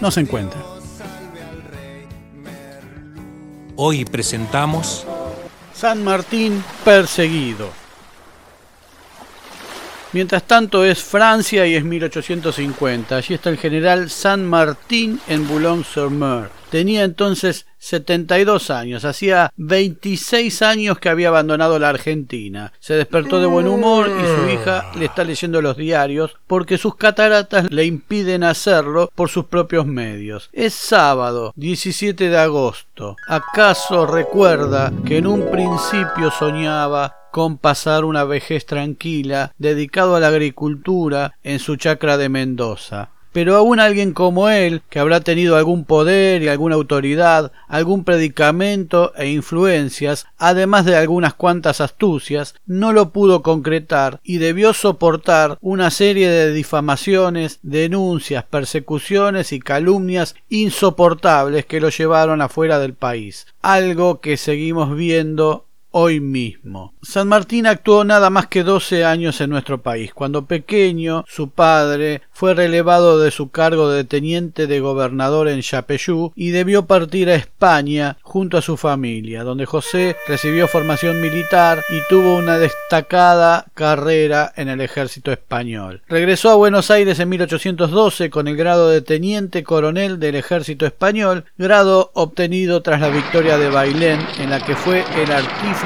no se encuentra. Hoy presentamos San Martín perseguido. Mientras tanto es Francia y es 1850. Allí está el general San Martín en Boulogne-sur-Mer. Tenía entonces 72 años, hacía 26 años que había abandonado la Argentina. Se despertó de buen humor y su hija le está leyendo los diarios porque sus cataratas le impiden hacerlo por sus propios medios. Es sábado, 17 de agosto. ¿Acaso recuerda que en un principio soñaba con pasar una vejez tranquila dedicado a la agricultura en su chacra de Mendoza? Pero aún alguien como él, que habrá tenido algún poder y alguna autoridad, algún predicamento e influencias, además de algunas cuantas astucias, no lo pudo concretar y debió soportar una serie de difamaciones, denuncias, persecuciones y calumnias insoportables que lo llevaron afuera del país, algo que seguimos viendo hoy mismo. San Martín actuó nada más que doce años en nuestro país. Cuando pequeño, su padre fue relevado de su cargo de teniente de gobernador en Chapeyú y debió partir a España junto a su familia, donde José recibió formación militar y tuvo una destacada carrera en el ejército español. Regresó a Buenos Aires en 1812 con el grado de teniente coronel del ejército español, grado obtenido tras la victoria de Bailén, en la que fue el artífice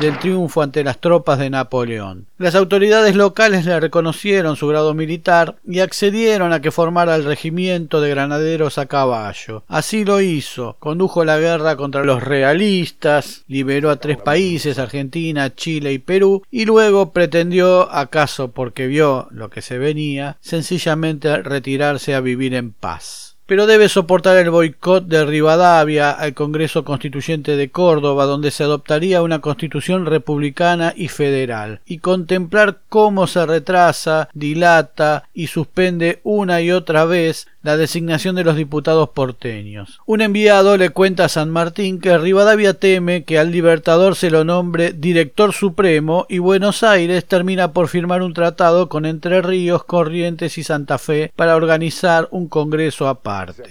del triunfo ante las tropas de Napoleón. Las autoridades locales le reconocieron su grado militar y accedieron a que formara el regimiento de granaderos a caballo. Así lo hizo, condujo la guerra contra los realistas, liberó a tres países, Argentina, Chile y Perú, y luego pretendió, acaso porque vio lo que se venía, sencillamente retirarse a vivir en paz pero debe soportar el boicot de Rivadavia al Congreso Constituyente de Córdoba, donde se adoptaría una constitución republicana y federal, y contemplar cómo se retrasa, dilata y suspende una y otra vez la designación de los diputados porteños. Un enviado le cuenta a San Martín que Rivadavia teme que al Libertador se lo nombre director supremo y Buenos Aires termina por firmar un tratado con Entre Ríos, Corrientes y Santa Fe para organizar un congreso aparte.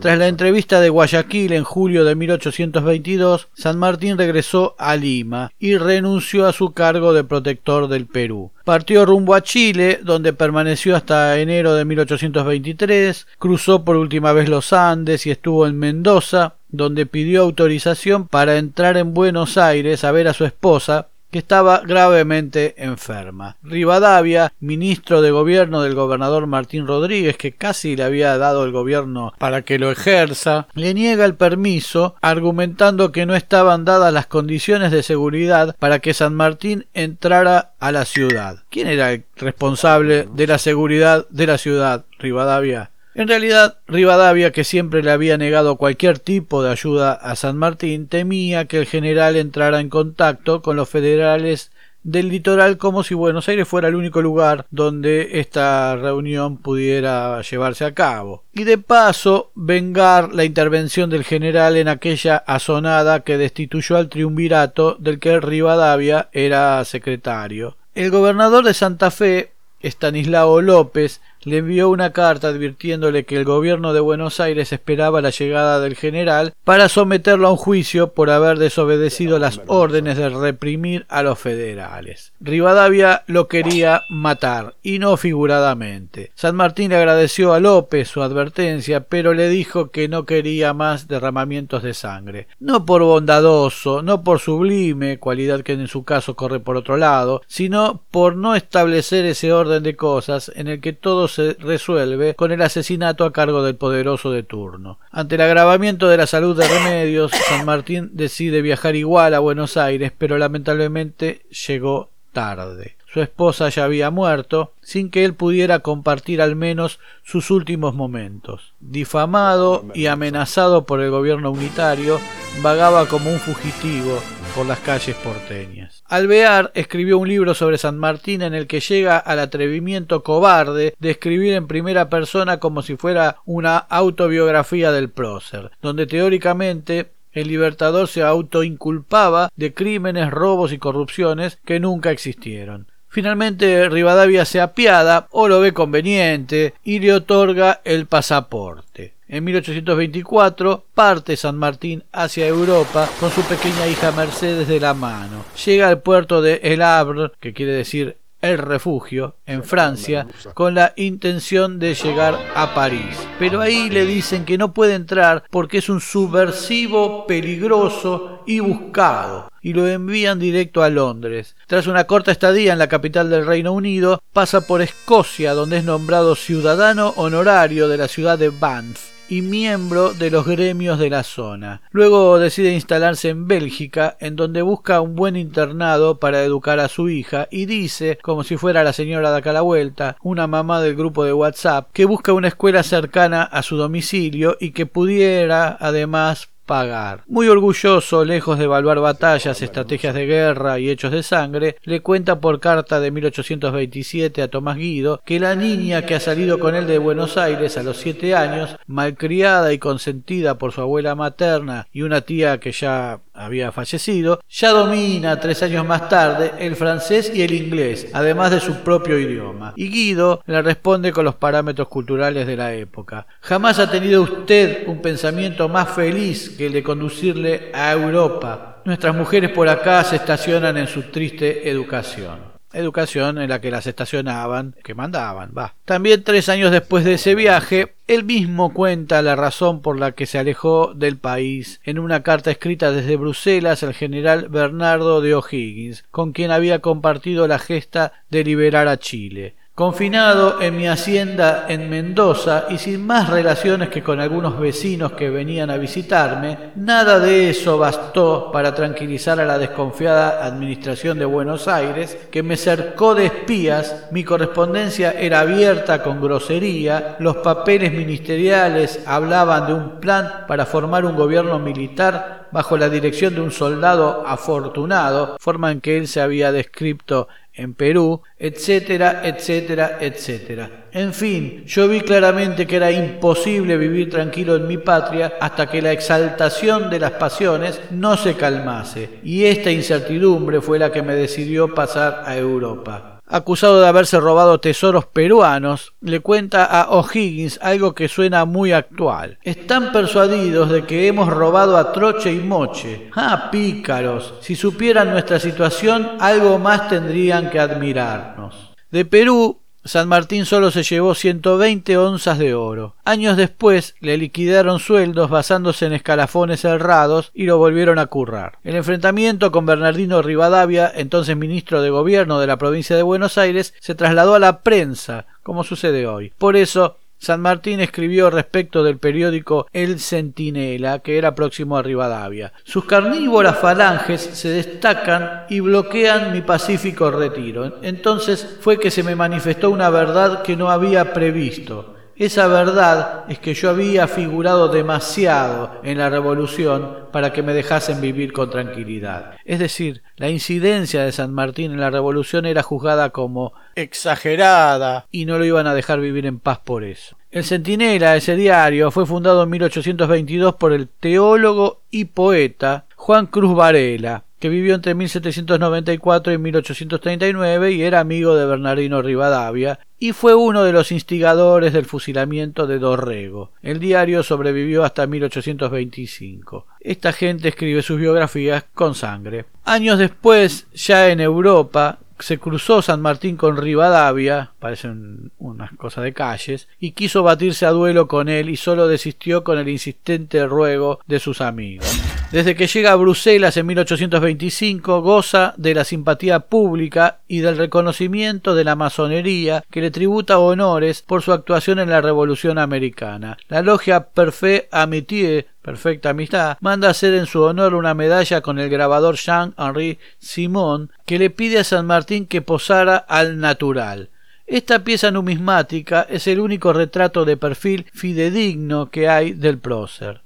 Tras la entrevista de Guayaquil en julio de 1822, San Martín regresó a Lima y renunció a su cargo de protector del Perú. Partió rumbo a Chile, donde permaneció hasta enero de 1823, cruzó por última vez los Andes y estuvo en Mendoza, donde pidió autorización para entrar en Buenos Aires a ver a su esposa, que estaba gravemente enferma. Rivadavia, ministro de gobierno del gobernador Martín Rodríguez, que casi le había dado el gobierno para que lo ejerza, le niega el permiso, argumentando que no estaban dadas las condiciones de seguridad para que San Martín entrara a la ciudad. ¿Quién era el responsable de la seguridad de la ciudad? Rivadavia. En realidad, Rivadavia, que siempre le había negado cualquier tipo de ayuda a San Martín, temía que el general entrara en contacto con los federales del litoral como si Buenos Aires fuera el único lugar donde esta reunión pudiera llevarse a cabo. Y de paso, vengar la intervención del general en aquella azonada que destituyó al triunvirato del que Rivadavia era secretario. El gobernador de Santa Fe, Estanislao López, le envió una carta advirtiéndole que el gobierno de Buenos Aires esperaba la llegada del general para someterlo a un juicio por haber desobedecido las órdenes de reprimir a los federales. Rivadavia lo quería matar, y no figuradamente. San Martín le agradeció a López su advertencia, pero le dijo que no quería más derramamientos de sangre. No por bondadoso, no por sublime, cualidad que en su caso corre por otro lado, sino por no establecer ese orden de cosas en el que todos se resuelve con el asesinato a cargo del poderoso de turno. Ante el agravamiento de la salud de Remedios, San Martín decide viajar igual a Buenos Aires, pero lamentablemente llegó tarde. Su esposa ya había muerto, sin que él pudiera compartir al menos sus últimos momentos. Difamado y amenazado por el gobierno unitario, vagaba como un fugitivo por las calles porteñas. Alvear escribió un libro sobre San Martín en el que llega al atrevimiento cobarde de escribir en primera persona como si fuera una autobiografía del prócer, donde teóricamente el libertador se autoinculpaba de crímenes, robos y corrupciones que nunca existieron. Finalmente Rivadavia se apiada o lo ve conveniente y le otorga el pasaporte. En 1824 parte San Martín hacia Europa con su pequeña hija Mercedes de la mano. Llega al puerto de El Havre, que quiere decir el refugio en Francia con la intención de llegar a París. Pero ahí le dicen que no puede entrar porque es un subversivo peligroso y buscado y lo envían directo a Londres. Tras una corta estadía en la capital del Reino Unido, pasa por Escocia donde es nombrado ciudadano honorario de la ciudad de Banff y miembro de los gremios de la zona. Luego decide instalarse en Bélgica, en donde busca un buen internado para educar a su hija y dice, como si fuera la señora de acá la vuelta, una mamá del grupo de WhatsApp, que busca una escuela cercana a su domicilio y que pudiera además pagar. Muy orgulloso, lejos de evaluar batallas, estrategias de guerra y hechos de sangre, le cuenta por carta de 1827 a Tomás Guido que la niña que ha salido con él de Buenos Aires a los siete años, malcriada y consentida por su abuela materna y una tía que ya había fallecido, ya domina tres años más tarde el francés y el inglés, además de su propio idioma. Y Guido le responde con los parámetros culturales de la época. Jamás ha tenido usted un pensamiento más feliz que el de conducirle a Europa. Nuestras mujeres por acá se estacionan en su triste educación educación en la que las estacionaban, que mandaban, va. También tres años después de ese viaje, él mismo cuenta la razón por la que se alejó del país en una carta escrita desde Bruselas al general Bernardo de O'Higgins, con quien había compartido la gesta de liberar a Chile confinado en mi hacienda en Mendoza y sin más relaciones que con algunos vecinos que venían a visitarme, nada de eso bastó para tranquilizar a la desconfiada administración de Buenos Aires, que me cercó de espías, mi correspondencia era abierta con grosería, los papeles ministeriales hablaban de un plan para formar un gobierno militar bajo la dirección de un soldado afortunado, forma en que él se había descrito en Perú, etcétera, etcétera, etcétera. En fin, yo vi claramente que era imposible vivir tranquilo en mi patria hasta que la exaltación de las pasiones no se calmase, y esta incertidumbre fue la que me decidió pasar a Europa acusado de haberse robado tesoros peruanos, le cuenta a O'Higgins algo que suena muy actual. Están persuadidos de que hemos robado a troche y moche. Ah, pícaros, si supieran nuestra situación, algo más tendrían que admirarnos. De Perú San Martín solo se llevó 120 onzas de oro. Años después le liquidaron sueldos basándose en escalafones cerrados y lo volvieron a currar. El enfrentamiento con Bernardino Rivadavia, entonces ministro de Gobierno de la provincia de Buenos Aires, se trasladó a la prensa, como sucede hoy. Por eso San Martín escribió respecto del periódico El Centinela, que era próximo a Rivadavia. Sus carnívoras falanges se destacan y bloquean mi pacífico retiro. Entonces fue que se me manifestó una verdad que no había previsto. Esa verdad es que yo había figurado demasiado en la revolución para que me dejasen vivir con tranquilidad. Es decir, la incidencia de San Martín en la revolución era juzgada como exagerada y no lo iban a dejar vivir en paz por eso. El Centinela, ese diario, fue fundado en 1822 por el teólogo y poeta Juan Cruz Varela, que vivió entre 1794 y 1839 y era amigo de Bernardino Rivadavia, y fue uno de los instigadores del fusilamiento de Dorrego. El diario sobrevivió hasta 1825. Esta gente escribe sus biografías con sangre. Años después, ya en Europa, se cruzó San Martín con Rivadavia, parecen unas cosas de calles, y quiso batirse a duelo con él y solo desistió con el insistente ruego de sus amigos. Desde que llega a Bruselas en 1825 goza de la simpatía pública y del reconocimiento de la masonería que le tributa honores por su actuación en la Revolución Americana. La logia Perfect Amitié Perfecta Amistad, manda hacer en su honor una medalla con el grabador Jean-Henri Simon, que le pide a San Martín que posara al natural. Esta pieza numismática es el único retrato de perfil fidedigno que hay del prócer.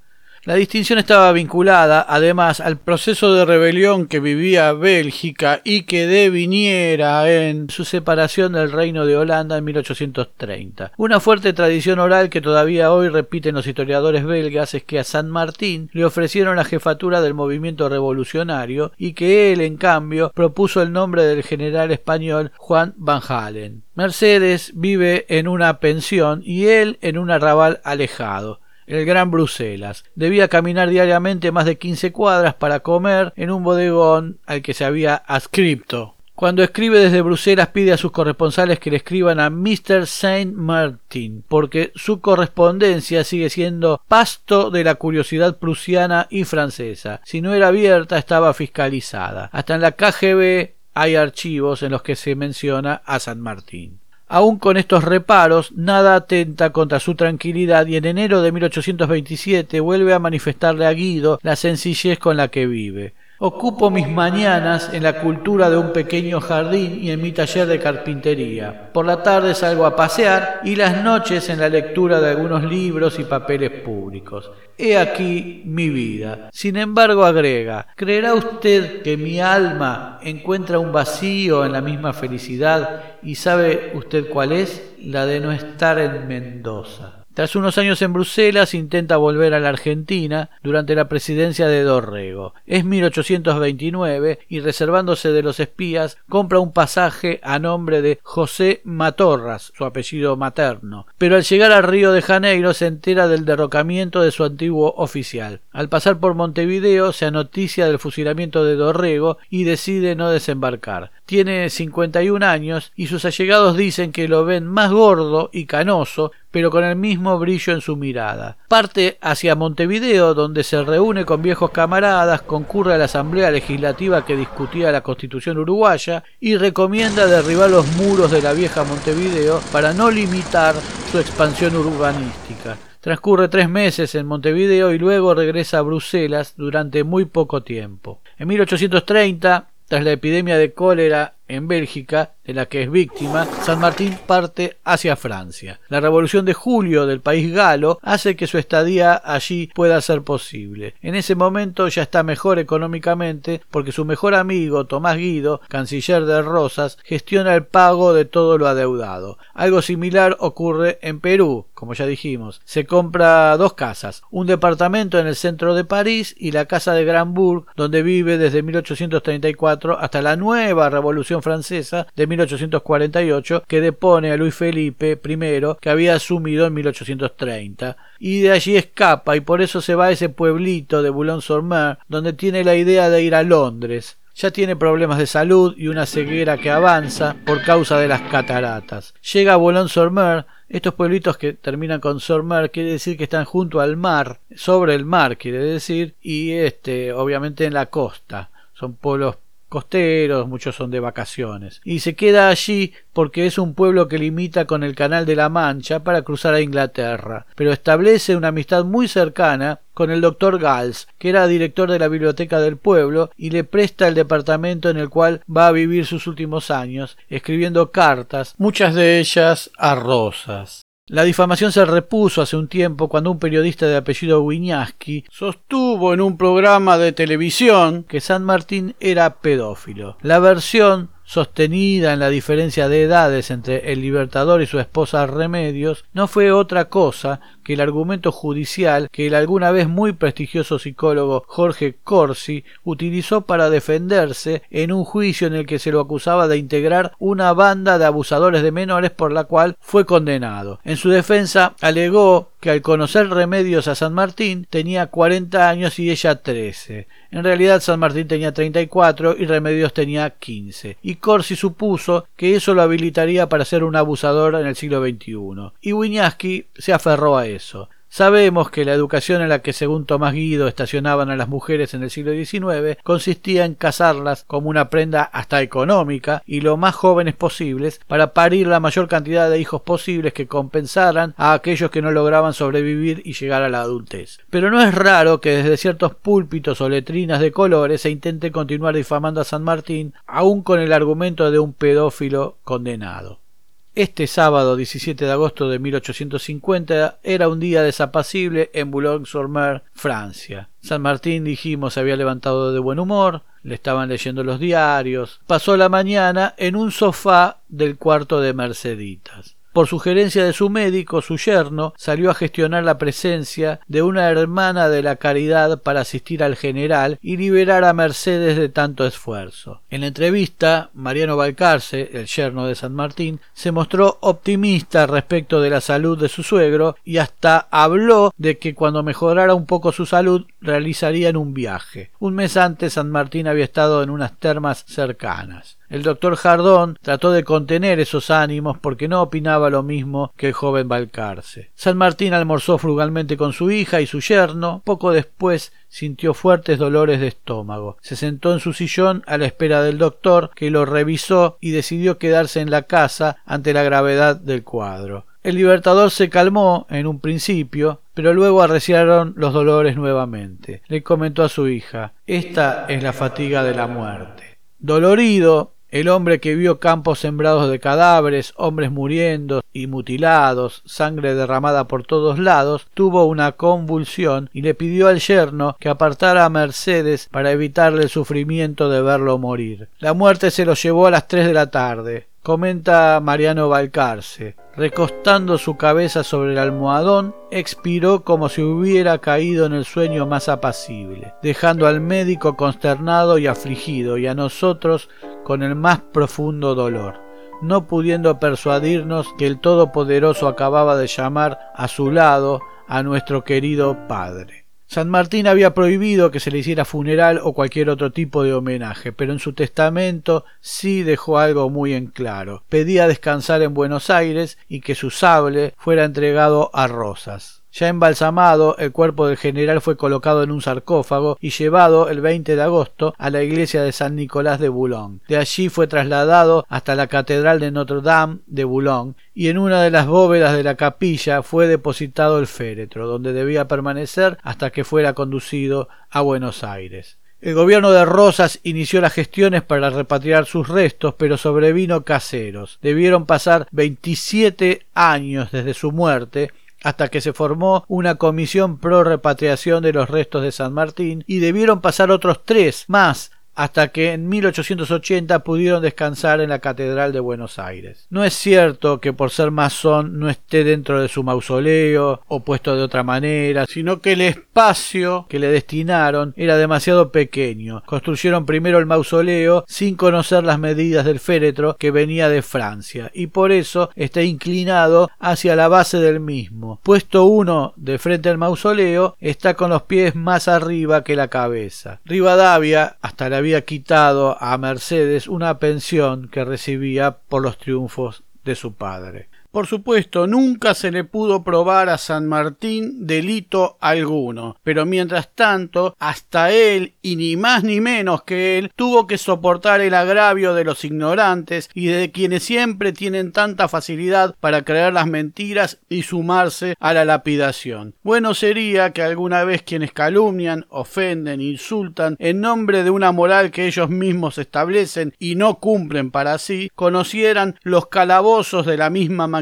La distinción estaba vinculada, además, al proceso de rebelión que vivía Bélgica y que deviniera en su separación del Reino de Holanda en 1830. Una fuerte tradición oral que todavía hoy repiten los historiadores belgas es que a San Martín le ofrecieron la jefatura del movimiento revolucionario y que él, en cambio, propuso el nombre del general español Juan Van Halen. Mercedes vive en una pensión y él en un arrabal alejado el Gran Bruselas. Debía caminar diariamente más de quince cuadras para comer en un bodegón al que se había adscripto. Cuando escribe desde Bruselas pide a sus corresponsales que le escriban a Mr. Saint Martin, porque su correspondencia sigue siendo pasto de la curiosidad prusiana y francesa. Si no era abierta, estaba fiscalizada. Hasta en la KGB hay archivos en los que se menciona a San Martín. Aun con estos reparos, nada atenta contra su tranquilidad y en enero de 1827 vuelve a manifestarle a Guido la sencillez con la que vive. Ocupo mis mañanas en la cultura de un pequeño jardín y en mi taller de carpintería. Por la tarde salgo a pasear y las noches en la lectura de algunos libros y papeles públicos. He aquí mi vida. Sin embargo, agrega, ¿creerá usted que mi alma encuentra un vacío en la misma felicidad y sabe usted cuál es? La de no estar en Mendoza. Tras unos años en Bruselas intenta volver a la Argentina durante la presidencia de Dorrego. Es 1829 y reservándose de los espías compra un pasaje a nombre de José Matorras, su apellido materno. Pero al llegar al Río de Janeiro se entera del derrocamiento de su antiguo oficial. Al pasar por Montevideo se anoticia del fusilamiento de Dorrego y decide no desembarcar. Tiene 51 años y sus allegados dicen que lo ven más gordo y canoso pero con el mismo brillo en su mirada. Parte hacia Montevideo, donde se reúne con viejos camaradas, concurre a la Asamblea Legislativa que discutía la Constitución uruguaya y recomienda derribar los muros de la vieja Montevideo para no limitar su expansión urbanística. Transcurre tres meses en Montevideo y luego regresa a Bruselas durante muy poco tiempo. En 1830, tras la epidemia de cólera en Bélgica, de la que es víctima, San Martín parte hacia Francia. La revolución de julio del país galo hace que su estadía allí pueda ser posible. En ese momento ya está mejor económicamente porque su mejor amigo Tomás Guido, canciller de Rosas, gestiona el pago de todo lo adeudado. Algo similar ocurre en Perú, como ya dijimos. Se compra dos casas, un departamento en el centro de París y la casa de Granburg, donde vive desde 1834 hasta la nueva revolución Francesa de 1848 que depone a Luis Felipe I que había asumido en 1830 y de allí escapa y por eso se va a ese pueblito de Boulogne-sur-Mer donde tiene la idea de ir a Londres. Ya tiene problemas de salud y una ceguera que avanza por causa de las cataratas. Llega a Boulogne-sur-Mer, estos pueblitos que terminan con sur-Mer quiere decir que están junto al mar, sobre el mar quiere decir, y este obviamente en la costa. Son pueblos costeros, muchos son de vacaciones, y se queda allí porque es un pueblo que limita con el Canal de la Mancha para cruzar a Inglaterra, pero establece una amistad muy cercana con el doctor Gals, que era director de la biblioteca del pueblo, y le presta el departamento en el cual va a vivir sus últimos años, escribiendo cartas, muchas de ellas a Rosas. La difamación se repuso hace un tiempo cuando un periodista de apellido Wiñaski sostuvo en un programa de televisión que San Martín era pedófilo. La versión sostenida en la diferencia de edades entre el libertador y su esposa Remedios, no fue otra cosa que el argumento judicial que el alguna vez muy prestigioso psicólogo Jorge Corsi utilizó para defenderse en un juicio en el que se lo acusaba de integrar una banda de abusadores de menores por la cual fue condenado. En su defensa alegó que al conocer Remedios a San Martín tenía cuarenta años y ella trece. En realidad San Martín tenía treinta y cuatro y Remedios tenía quince. Y Corsi supuso que eso lo habilitaría para ser un abusador en el siglo XXI. Y Wiñaski se aferró a eso. Sabemos que la educación en la que según Tomás Guido estacionaban a las mujeres en el siglo XIX consistía en casarlas como una prenda hasta económica y lo más jóvenes posibles para parir la mayor cantidad de hijos posibles que compensaran a aquellos que no lograban sobrevivir y llegar a la adultez. Pero no es raro que desde ciertos púlpitos o letrinas de colores se intente continuar difamando a San Martín aún con el argumento de un pedófilo condenado. Este sábado 17 de agosto de 1850 era un día desapacible en Boulogne-sur-Mer, Francia. San Martín, dijimos, se había levantado de buen humor, le estaban leyendo los diarios, pasó la mañana en un sofá del cuarto de Merceditas. Por sugerencia de su médico, su yerno salió a gestionar la presencia de una hermana de la caridad para asistir al general y liberar a Mercedes de tanto esfuerzo. En la entrevista, Mariano Balcarce, el yerno de San Martín, se mostró optimista respecto de la salud de su suegro y hasta habló de que cuando mejorara un poco su salud realizarían un viaje. Un mes antes San Martín había estado en unas termas cercanas. El doctor Jardón trató de contener esos ánimos porque no opinaba lo mismo que el joven Balcarce. San Martín almorzó frugalmente con su hija y su yerno. Poco después sintió fuertes dolores de estómago. Se sentó en su sillón a la espera del doctor, que lo revisó y decidió quedarse en la casa ante la gravedad del cuadro. El libertador se calmó en un principio, pero luego arreciaron los dolores nuevamente. Le comentó a su hija Esta es la fatiga de la muerte. Dolorido, el hombre que vio campos sembrados de cadáveres, hombres muriendo y mutilados, sangre derramada por todos lados, tuvo una convulsión y le pidió al yerno que apartara a Mercedes para evitarle el sufrimiento de verlo morir. La muerte se lo llevó a las tres de la tarde. Comenta Mariano Balcarce. Recostando su cabeza sobre el almohadón, expiró como si hubiera caído en el sueño más apacible, dejando al médico consternado y afligido, y a nosotros con el más profundo dolor, no pudiendo persuadirnos que el Todopoderoso acababa de llamar a su lado a nuestro querido Padre. San Martín había prohibido que se le hiciera funeral o cualquier otro tipo de homenaje, pero en su testamento sí dejó algo muy en claro. Pedía descansar en Buenos Aires y que su sable fuera entregado a Rosas. Ya embalsamado, el cuerpo del general fue colocado en un sarcófago y llevado el 20 de agosto a la iglesia de San Nicolás de Boulogne. De allí fue trasladado hasta la catedral de Notre Dame de Boulogne y en una de las bóvedas de la capilla fue depositado el féretro, donde debía permanecer hasta que fuera conducido a Buenos Aires. El gobierno de Rosas inició las gestiones para repatriar sus restos, pero sobrevino caseros. Debieron pasar 27 años desde su muerte hasta que se formó una comisión pro repatriación de los restos de San Martín y debieron pasar otros tres más hasta que en 1880 pudieron descansar en la Catedral de Buenos Aires. No es cierto que por ser masón no esté dentro de su mausoleo o puesto de otra manera, sino que el espacio que le destinaron era demasiado pequeño. Construyeron primero el mausoleo sin conocer las medidas del féretro que venía de Francia y por eso está inclinado hacia la base del mismo. Puesto uno de frente al mausoleo está con los pies más arriba que la cabeza. Rivadavia hasta la había quitado a Mercedes una pensión que recibía por los triunfos de su padre. Por supuesto, nunca se le pudo probar a San Martín delito alguno, pero mientras tanto, hasta él, y ni más ni menos que él, tuvo que soportar el agravio de los ignorantes y de quienes siempre tienen tanta facilidad para creer las mentiras y sumarse a la lapidación. Bueno sería que alguna vez quienes calumnian, ofenden, insultan en nombre de una moral que ellos mismos establecen y no cumplen para sí, conocieran los calabozos de la misma